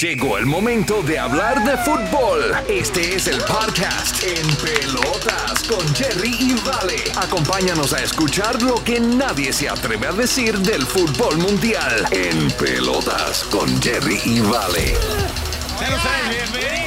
Llegó el momento de hablar de fútbol. Este es el podcast En Pelotas con Jerry y Vale. Acompáñanos a escuchar lo que nadie se atreve a decir del fútbol mundial. En Pelotas con Jerry y Vale. Ustedes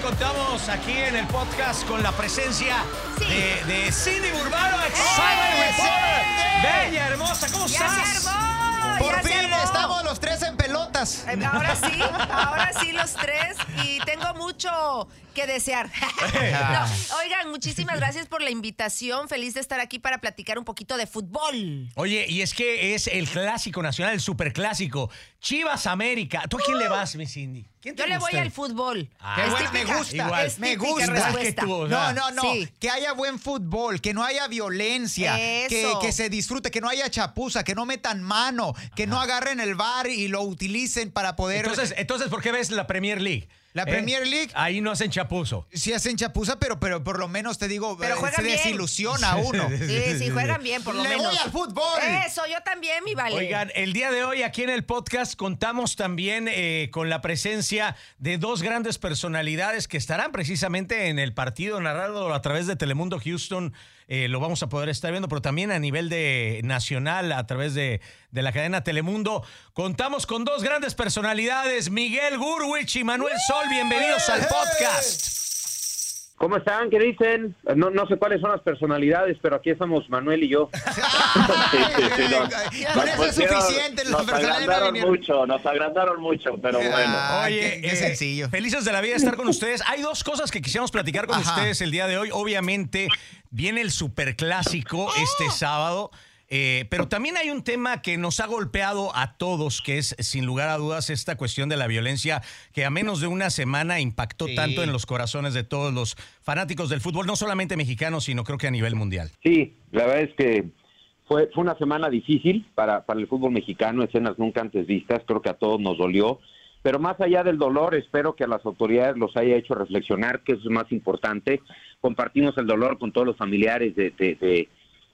contamos aquí en el podcast con la presencia de, de Cindy Burbano, Excitement Reporter. Bella, hermosa, ¿cómo ¡Ya estás? se armó! Por ya se fin armó. estamos los tres en pelotas. Eh, Ahora sí, ahora sí los tres y tengo mucho que desear. No, oigan, muchísimas gracias por la invitación. Feliz de estar aquí para platicar un poquito de fútbol. Oye, y es que es el clásico nacional, el superclásico. Chivas América. ¿Tú a quién le vas, mi Cindy? ¿Quién te Yo le voy al fútbol. Ah, Qué Es bueno, me gusta, Igual. es me gusta. respuesta. Que tú, o sea, No, no, no. Sí. Que haya buen fútbol, que no haya violencia, que, que se disfrute, que no haya chapuza, que no metan mano, que no agarren el bar y lo utilicen para poder. Entonces, entonces, ¿por qué ves la Premier League? La ¿Eh? Premier League. Ahí no hacen chapuzo. Sí hacen chapuza, pero, pero por lo menos te digo, Pero eh, juegan se bien. desilusiona uno. Sí, sí, juegan bien, por lo Le menos. voy al fútbol. Eso, yo también, mi vale. Oigan, el día de hoy aquí en el podcast contamos también eh, con la presencia de dos grandes personalidades que estarán precisamente en el partido narrado a través de Telemundo Houston. Eh, lo vamos a poder estar viendo, pero también a nivel de nacional a través de, de la cadena Telemundo. Contamos con dos grandes personalidades, Miguel Gurwich y Manuel Sol. Bienvenidos al podcast. ¿Cómo están? ¿Qué dicen? No, no sé cuáles son las personalidades, pero aquí estamos Manuel y yo. Ay, Con eso es suficiente. Nos agrandaron mucho, nos agrandaron mucho, pero bueno. Ah, Oye, qué, qué eh, sencillo. Felices de la vida estar con ustedes. Hay dos cosas que quisiéramos platicar con Ajá. ustedes el día de hoy. Obviamente, viene el superclásico este sábado. Eh, pero también hay un tema que nos ha golpeado a todos, que es sin lugar a dudas esta cuestión de la violencia, que a menos de una semana impactó Sí. tanto en los corazones de todos los fanáticos del fútbol, no solamente mexicanos, sino creo que a nivel mundial. Sí, la verdad es que fue, fue una semana difícil para, para el fútbol mexicano, escenas nunca antes vistas, creo que a todos nos dolió. Pero más allá del dolor, espero que a las autoridades los haya hecho reflexionar, que eso es más importante. Compartimos el dolor con todos los familiares de, de, de,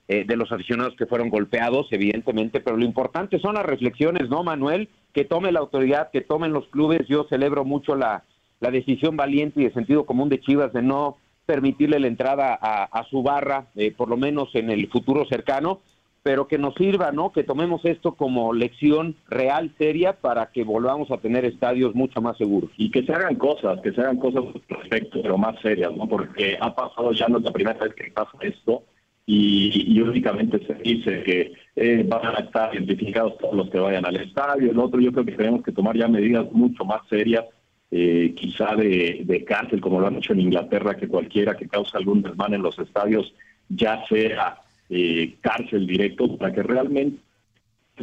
eh, de los aficionados que fueron golpeados, evidentemente, pero lo importante son las reflexiones, ¿no, Manuel? Que tome la autoridad, que tomen los clubes. Yo celebro mucho la, la decisión valiente y de sentido común de Chivas de no permitirle la entrada a, a su barra, eh, por lo menos en el futuro cercano, pero que nos sirva, ¿no? Que tomemos esto como lección real, seria, para que volvamos a tener estadios mucho más seguros. Y que se hagan cosas, que se hagan cosas respecto, pero más serias, ¿no? Porque ha pasado ya no es la primera vez que pasa esto y, únicamente se dice que eh, van a estar identificados todos los que vayan al estadio. El otro, yo creo que tenemos que tomar ya medidas mucho más serias, eh, quizá de, cárcel, como lo han hecho en Inglaterra, que cualquiera que cause algún desmán en los estadios ya sea eh, cárcel directo, para que realmente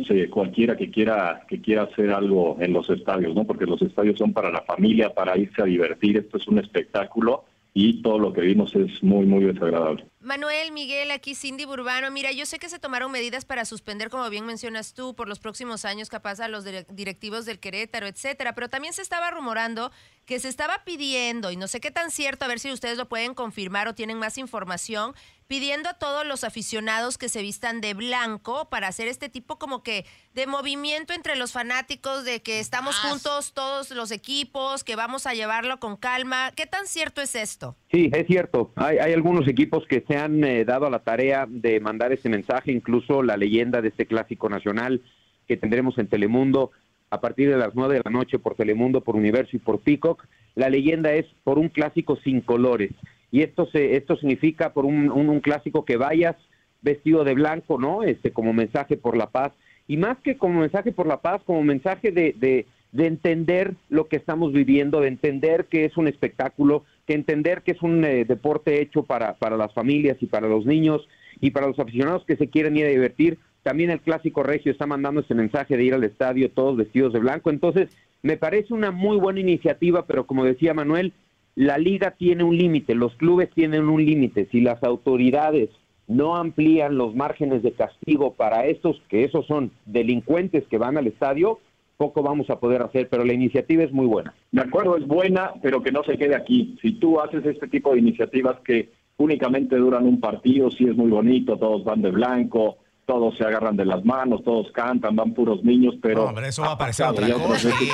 se- cualquiera que quiera que quiera hacer algo en los estadios, ¿no? Porque los estadios son para la familia, para irse a divertir, esto es un espectáculo y todo lo que vimos es muy muy desagradable. Manuel, Miguel, aquí Cindy Burbano. Mira, yo sé que se tomaron medidas para suspender, como bien mencionas tú, por los próximos años, capaz a los dire- directivos del Querétaro, etcétera. Pero también se estaba rumorando que se estaba pidiendo, y no sé qué tan cierto, a ver si ustedes lo pueden confirmar o tienen más información, pidiendo a todos los aficionados que se vistan de blanco para hacer este tipo como que de movimiento entre los fanáticos, de que estamos Ah, juntos todos los equipos, que vamos a llevarlo con calma. ¿Qué tan cierto es esto? Sí, es cierto. Hay, hay algunos equipos que se han eh, dado a la tarea de mandar ese mensaje, incluso la leyenda de este clásico nacional que tendremos en Telemundo a partir de las nueve de la noche por Telemundo, por Universo y por Peacock. La leyenda es por un clásico sin colores. Y esto, se, esto significa por un, un- clásico que vayas vestido de blanco, ¿no? Este, como mensaje por la paz. Y más que como mensaje por la paz, como mensaje de, de, de entender lo que estamos viviendo, de entender que es un espectáculo, que entender que es un eh, deporte hecho para, para las familias y para los niños y para los aficionados que se quieren ir a divertir. También el clásico regio está mandando ese mensaje de ir al estadio todos vestidos de blanco. Entonces, me parece una muy buena iniciativa, pero como decía Manuel, la liga tiene un límite, los clubes tienen un límite. Si las autoridades no amplían los márgenes de castigo para estos, que esos son delincuentes que van al estadio, poco vamos a poder hacer, pero la iniciativa es muy buena. De acuerdo, es buena, pero que no se quede aquí. Si tú haces este tipo de iniciativas que únicamente duran un partido, sí es muy bonito, todos van de blanco, todos se agarran de las manos, todos cantan, van puros niños, pero... No, hombre, eso va a parecer pasado, otra cosa. Sí,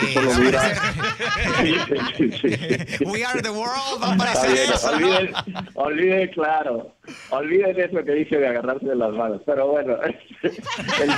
Sí, sí, sí. We are the world, va a parecer bien, eso, olviden, olviden, claro, olviden eso que dije de agarrarse de las manos, pero bueno, el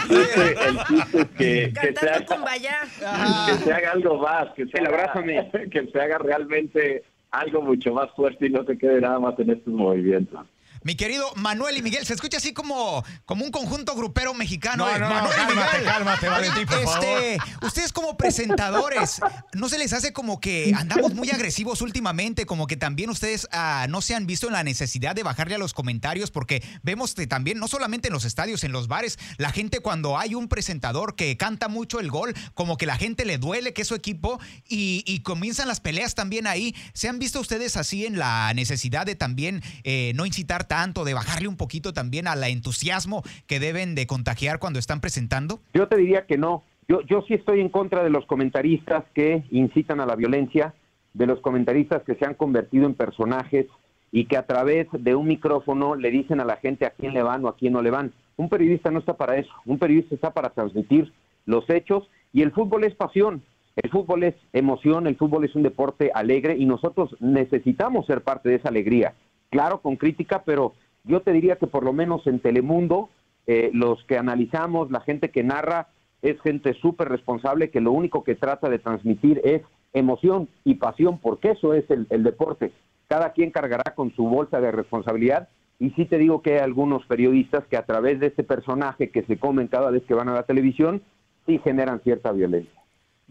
chiste, el chiste es que, que, se haga, que se haga algo más, que se, haga, que se haga realmente algo mucho más fuerte y no se quede nada más en estos movimientos. Mi querido Manuel y Miguel, se escucha así como, como un conjunto grupero mexicano. No, eh. no, no, Manuel y cálmate, Miguel. cálmate, Valentín, por este, Ustedes como presentadores, ¿no se les hace como que andamos muy agresivos últimamente? Como que también ustedes ah, no se han visto en la necesidad de bajarle a los comentarios porque vemos que también, no solamente en los estadios, en los bares, la gente cuando hay un presentador que canta mucho el gol, como que la gente le duele que es su equipo y, y comienzan las peleas también ahí. ¿Se han visto ustedes así en la necesidad de también eh, no incitar tanto, de bajarle un poquito también al entusiasmo que deben de contagiar cuando están presentando? Yo te diría que no. Yo, yo sí estoy en contra de los comentaristas que incitan a la violencia, de los comentaristas que se han convertido en personajes y que a través de un micrófono le dicen a la gente a quién le van o a quién no le van. Un periodista no está para eso. Un periodista está para transmitir los hechos y el fútbol es pasión. El fútbol es emoción, el fútbol es un deporte alegre y nosotros necesitamos ser parte de esa alegría. Claro, con crítica, pero yo te diría que por lo menos en Telemundo, eh, los que analizamos, la gente que narra, es gente súper responsable que lo único que trata de transmitir es emoción y pasión, porque eso es el, el deporte. Cada quien cargará con su bolsa de responsabilidad y sí te digo que hay algunos periodistas que a través de este personaje que se comen cada vez que van a la televisión, sí generan cierta violencia.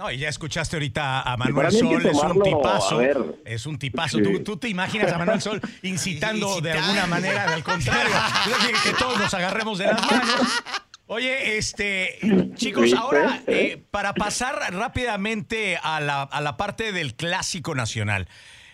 No, y ya escuchaste ahorita a Manuel Sol, es un tipazo. Es un tipazo. Sí. ¿Tú, tú te imaginas a Manuel Sol incitando de alguna manera, al contrario, que todos nos agarremos de las manos. Oye, este, chicos, ahora eh, para pasar rápidamente a la, a la parte del clásico nacional.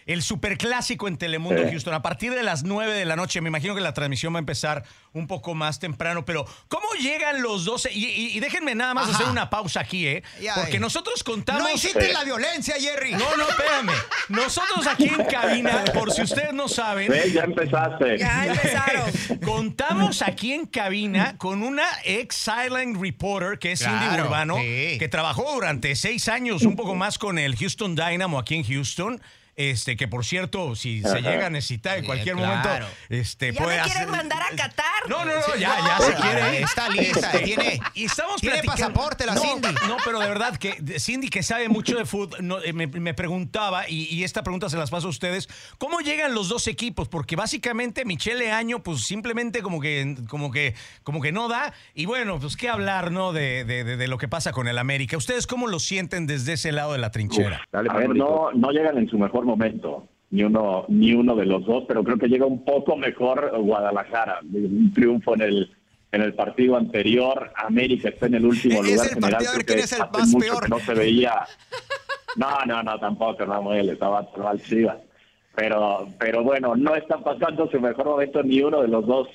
El superclásico en Telemundo Eh. Houston, a partir de las 9 de la noche, me imagino que la transmisión va a empezar un poco más temprano, pero ¿cómo llegan los 12? Y, y- y déjenme nada más Ajá. hacer una pausa aquí, ¿eh? Ya, Porque eh. nosotros contamos... No inciten la violencia, Jerry. No, no, espérame. Nosotros aquí en cabina, por si ustedes no saben. Ya empezaste. Ya empezaron. contamos aquí en cabina con una ex Silent Reporter, que es Cindy Claro, Urbano, sí. que trabajó durante seis años, un poco más con el Houston Dynamo aquí en Houston. Este, que por cierto, si se llega a necesitar en Sí, cualquier claro. momento, este, Ya puede me quieren hacer- mandar a Qatar. No, no, no, ya, ya se quiere. está lista, Este, tiene- y estamos tiene platicando- pasaporte la no, Cindy. No, pero de verdad que de- Cindy, que sabe mucho de fútbol, no, eh, me, me preguntaba, y, y esta pregunta se las paso a ustedes, ¿cómo llegan los dos equipos? Porque básicamente Michele Año, pues simplemente como que, como que, como que no da. Y bueno, pues qué hablar, ¿no? De, de- de- de lo que pasa con el América. ¿Ustedes cómo lo sienten desde ese lado de la trinchera? Dale, A ver, Manolito. no, no llegan en su mejor momento, ni uno, ni uno de los dos, pero creo que llega un poco mejor Guadalajara. Un triunfo en el en el partido anterior, América está en el último Es lugar el general. partido, a ver creo quién que es el hace más mucho peor. que no se veía. No, no, no, tampoco, Ramuel, estaba mal Chivas. Pero, pero bueno, no está pasando su mejor momento ni uno de los dos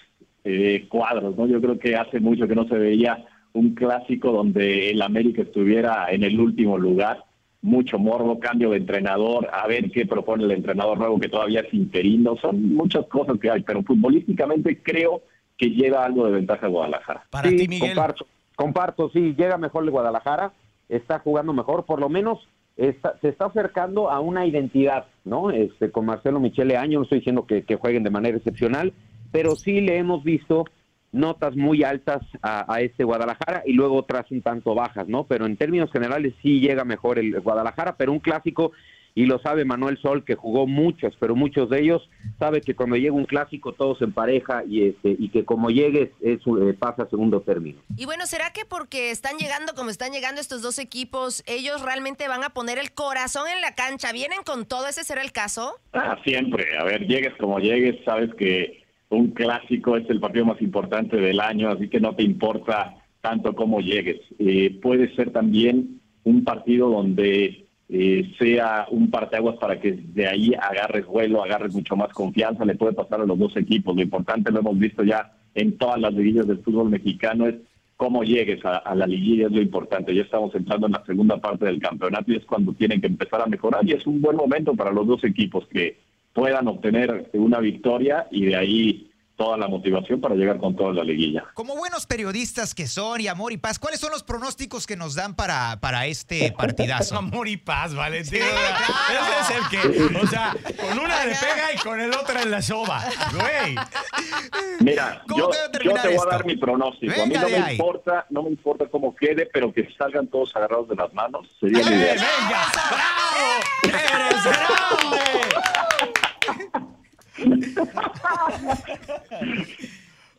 eh, cuadros, ¿no? Yo creo que hace mucho que no se veía un clásico donde el América estuviera en el último lugar. Mucho morbo, cambio de entrenador, a ver qué propone el entrenador nuevo que todavía es interino. Son muchas cosas que hay, pero futbolísticamente creo que lleva algo de ventaja a Guadalajara. Para Sí, ti, Miguel. Comparto, comparto, sí, llega mejor el Guadalajara, está jugando mejor, por lo menos está- se está acercando a una identidad, ¿no? Este, con Marcelo Michele Año, no estoy diciendo que, que jueguen de manera excepcional, pero sí le hemos visto notas muy altas a, a este Guadalajara y luego otras un tanto bajas, ¿no? Pero en términos generales sí llega mejor el Guadalajara, pero un clásico, y lo sabe Manuel Sol, que jugó muchos, pero muchos de ellos, sabe que cuando llega un clásico todos en pareja y, este, y que como llegues eso eh, pasa a segundo término. Y bueno, ¿será que porque están llegando como están llegando estos dos equipos, ellos realmente van a poner el corazón en la cancha? ¿Vienen con todo? ¿Ese será el caso? Ah, siempre. A ver, llegues como llegues, sabes que un clásico es el partido más importante del año, así que no te importa tanto cómo llegues. Eh, puede ser también un partido donde eh, sea un parteaguas para que de ahí agarres vuelo, agarres mucho más confianza, le puede pasar a los dos equipos. Lo importante, lo hemos visto ya en todas las liguillas del fútbol mexicano, es cómo llegues a, a la liguilla, es lo importante. Ya estamos entrando en la segunda parte del campeonato y es cuando tienen que empezar a mejorar y es un buen momento para los dos equipos que puedan obtener una victoria y de ahí toda la motivación para llegar con toda la liguilla. Como buenos periodistas que son y amor y paz, ¿cuáles son los pronósticos que nos dan para, para este partidazo? Amor y paz, Valentín. Ese es el que, o sea, con una le pega y con el otro en la soba. Güey. Mira, ¿Cómo yo, te voy esto? a dar mi pronóstico. a mí no me ahí. importa, no me importa cómo quede, pero que salgan todos agarrados de las manos. Sería ¡Eh, ideal. venga! ¡Bravo! ¡Eres grande!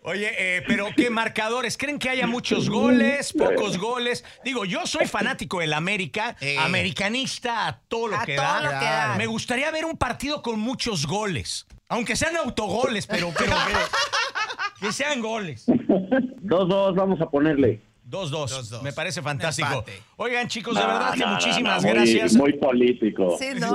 Oye, eh, pero ¿qué marcadores? ¿Creen que haya muchos goles, pocos goles? Digo, yo soy fanático del América, Eh. americanista a todo lo A que todo da. lo que da. Me gustaría ver un partido con muchos goles. Aunque sean autogoles, pero, pero, pero que sean goles. Dos, dos, vamos a ponerle. 2-2. Dos, dos. Me parece fantástico. Empate. Oigan, chicos, de No, verdad que muchísimas gracias. Muy político. Sí, ¿no?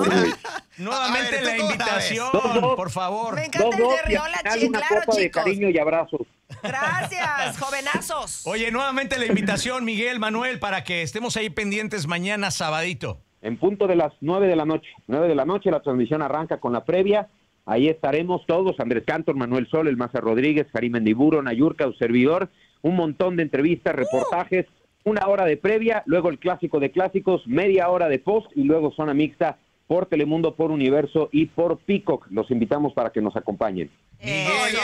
Nuevamente A ver, ¿tú la invitación, ves? Dos, dos. por favor. Me encanta el chi- una claro, copa de chicos. cariño y abrazos. Gracias, jovenazos. Oye, nuevamente la invitación, Miguel, Manuel, para que estemos ahí pendientes mañana sabadito. En punto de las nueve de la noche. Nueve de la noche la transmisión arranca con la previa. Ahí estaremos todos, Andrés Cantor, Manuel Sol, El Maza Rodríguez, Karim Mendiburo, Nayurka, un servidor, un montón de entrevistas, reportajes, una hora de previa, luego el clásico de clásicos, media hora de post y luego zona mixta por Telemundo, por Universo y por Peacock. Los invitamos para que nos acompañen. Miguel.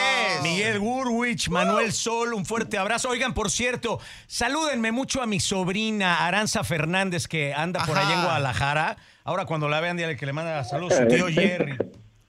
Miguel Gurwich, Manuel Sol, un fuerte abrazo. Oigan, por cierto, salúdenme mucho a mi sobrina Aranza Fernández, que anda por Ajá. allá en Guadalajara. Ahora cuando la vean, dígale que le manda saludos a su tío Jerry.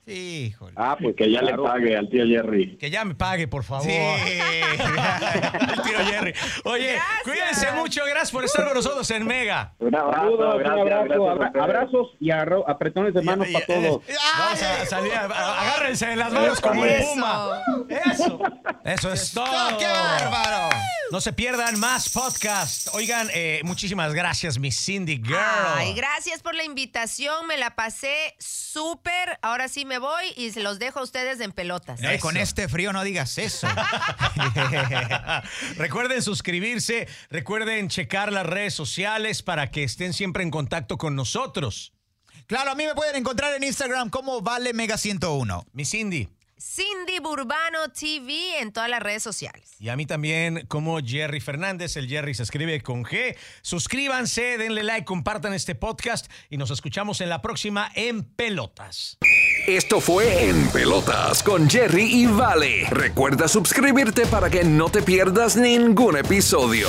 Híjole. Ah, pues Que ya claro. le pague al tío Jerry. Que ya me pague, por favor. Sí. El tío Jerry. Oye, Gracias. cuídense mucho. Gracias por estar con nosotros en Mega. Un abrazo, Saludos, gracias, un abrazo, gracias abra- abrazos y arro- apretones de manos para todos. Vamos a salir, agárrense de las manos como el Eso. puma. Eso. Eso es todo. ¡Qué bárbaro! No se pierdan más podcast. Oigan, eh, muchísimas gracias, mi Cindy Girl. Ay, gracias por la invitación. Me la pasé súper. Ahora sí me voy y se los dejo a ustedes en pelotas. Eh, con este frío no digas eso. recuerden suscribirse, recuerden checar las redes sociales para que estén siempre en contacto con nosotros. claro, a mí me pueden encontrar en Instagram como Vale Mega 101. Mi Cindy. Cindy Burbano TV en todas las redes sociales. Y a mí también como Jerry Fernández. El Jerry se escribe con G. Suscríbanse, denle like, compartan este podcast y nos escuchamos en la próxima en Pelotas. Esto fue En Pelotas con Jerry y Vale. Recuerda suscribirte para que no te pierdas ningún episodio.